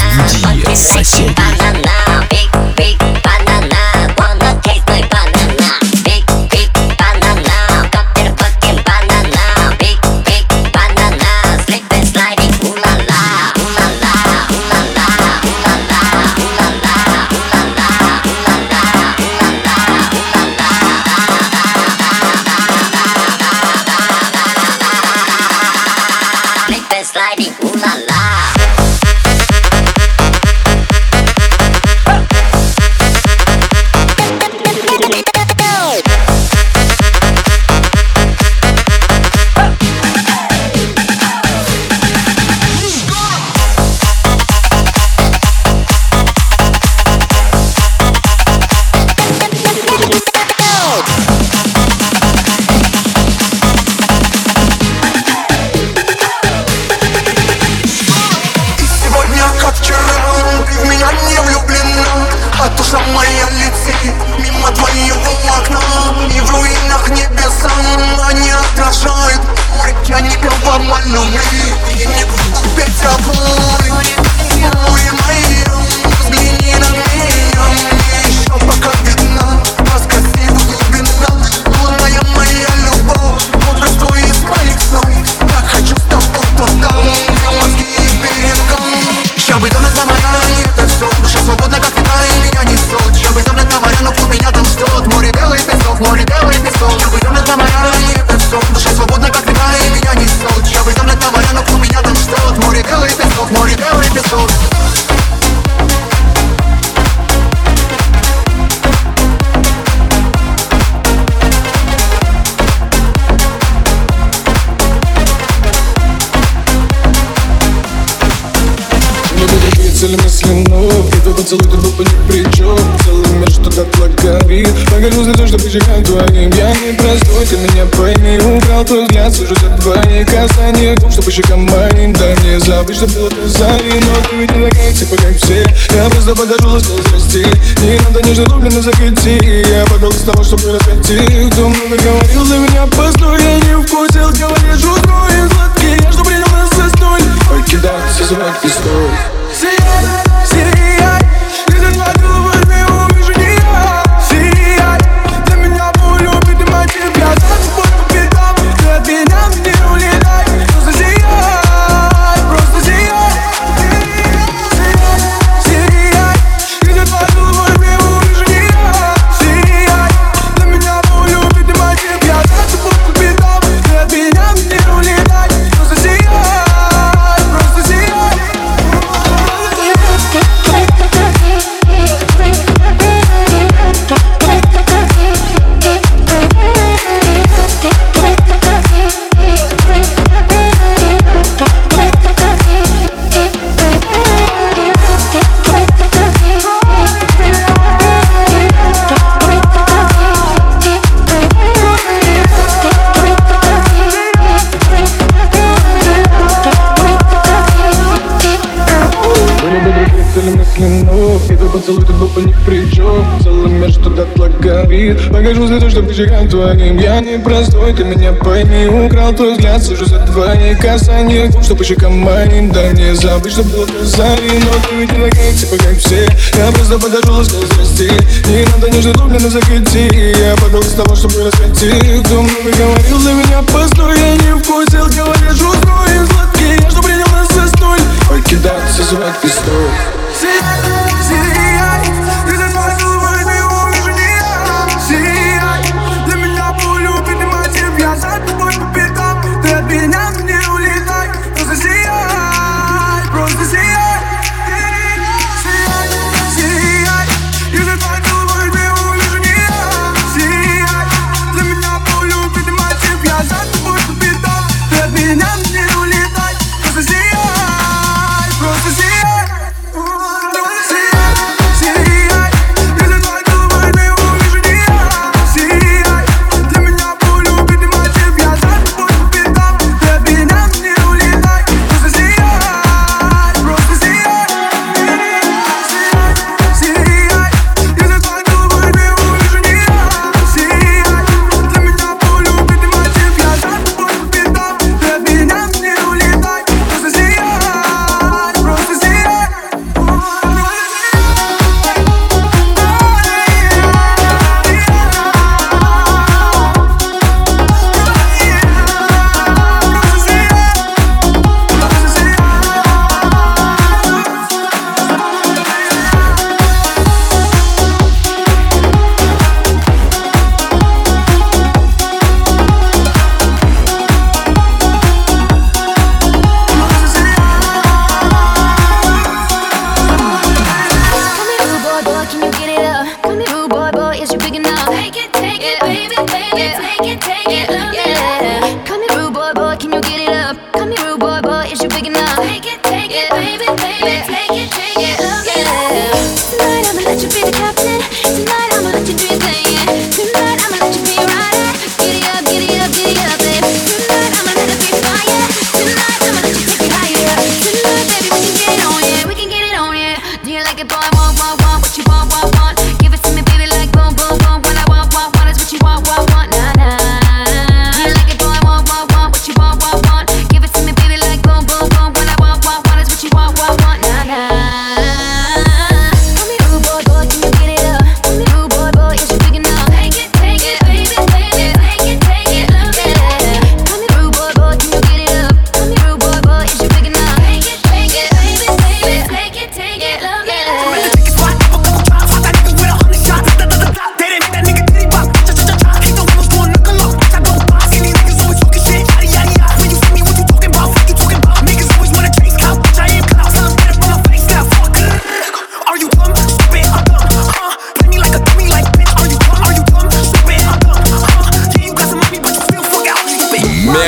拿起三话线 горит Покажу за то, что почекаю твоим Я не простой, ты меня пойми Убрал твой взгляд, сужу за твои касания. Том, что щекам моим Да не забыть, что было ты зари Но ты ведь не такая, типа как все. Я просто покажу ласку страсти Не надо нежно дублено закрути Я подол с того, чтобы раскатить Кто много говорил за меня, постой Я не вкусил, говоришь, жутко и сладкий. Я что принял нас за столь Покидаться, звать и стой горит Покажу за то, что почекаю твоим Я не простой, ты меня пойми. Украл твой взгляд, сужу за твои касания что по щекам моим Да не забыть, что было ты зари Но ты ведь не такая, типа как все. Я просто покажу ласку страсти Не надо нежно дублено закрути Я подол с того, чтобы раскатить Кто много говорил за меня, постой. Я не вкусил, говоришь, и сладкий Я что принял нас за столь? Покидаться, звать и стой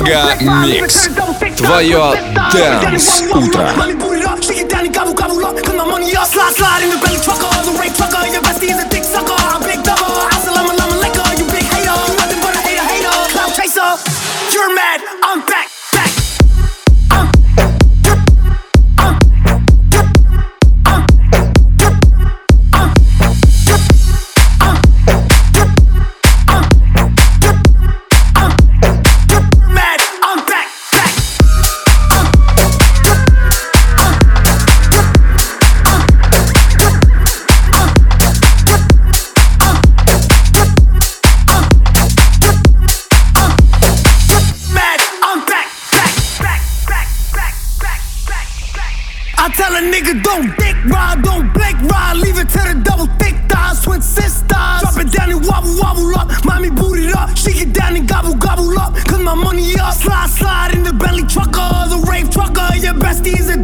Микс. Твое Дэнс Утро. slide in the belly trucker, the rave trucker. Your bestie's a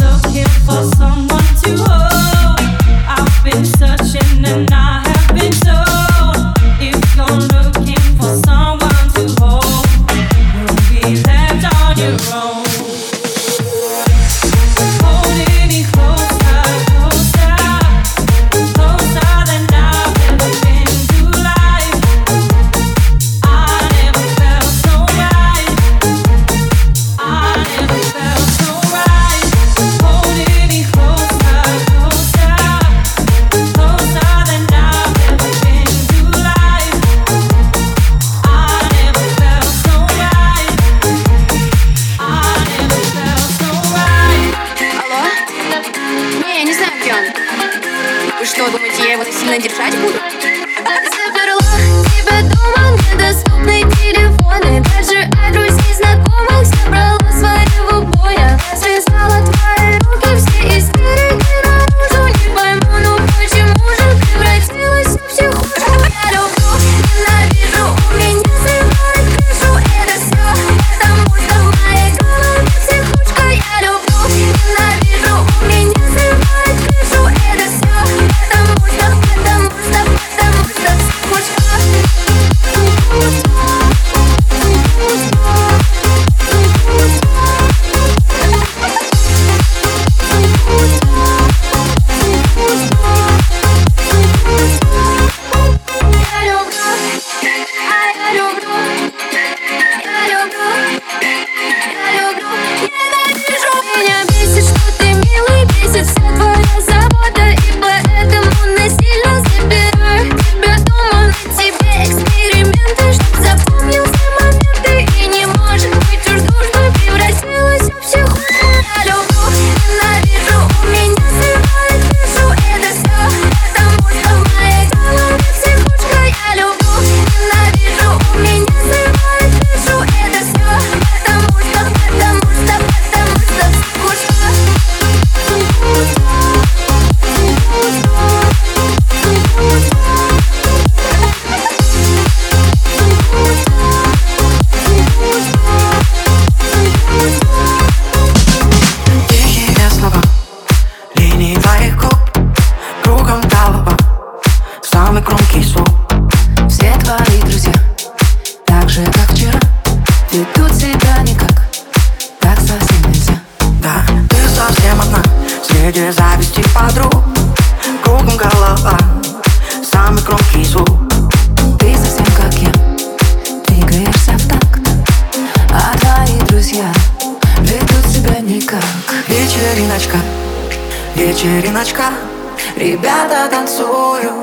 looking for someone. самый громкий звук Все твои друзья Так же, как вчера Ведут себя никак. Так совсем нельзя. Да, ты совсем одна Среди зависти подруг. Кругом голова Самый громкий звук. Ты совсем как я Двигаешься в такт. А твои друзья Ведут себя никак. Вечериночка Вечериночка. Ребята танцуют.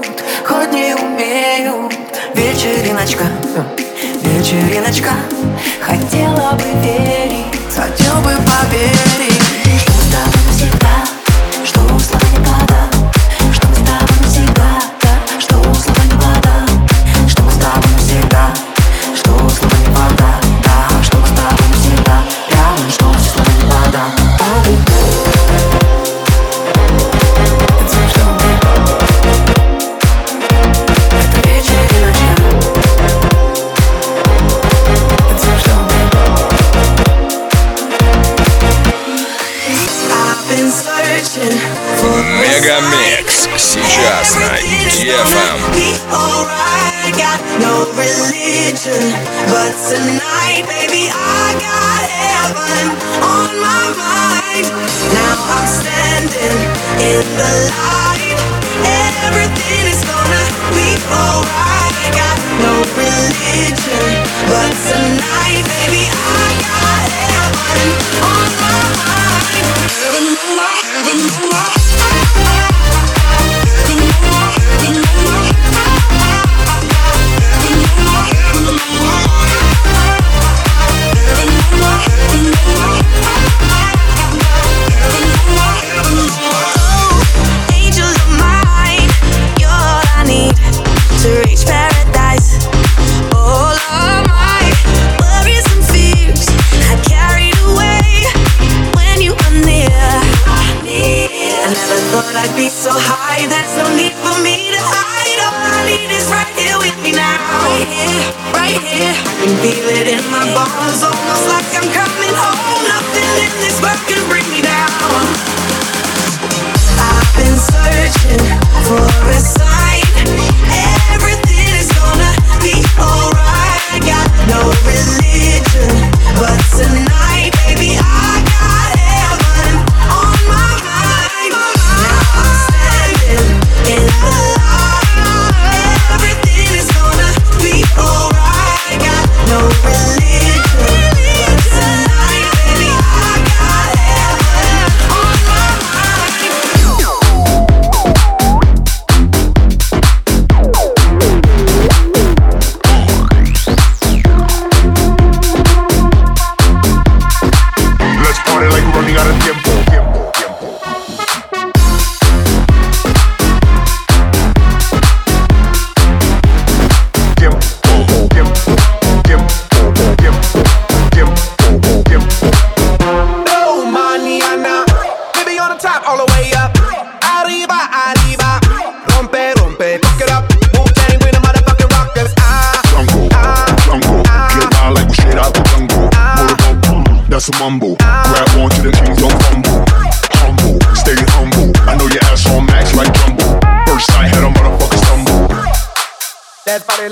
Вечериночка, хотела бы верить. religion. But tonight, baby, I got heaven on my mind. Now I'm standing in the light. Everything is gonna be alright.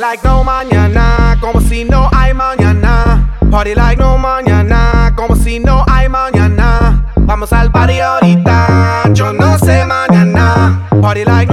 Like no mañana, como si no hay mañana. Party like no mañana, como si no hay mañana. Vamos al party ahorita, yo no sé mañana. Party like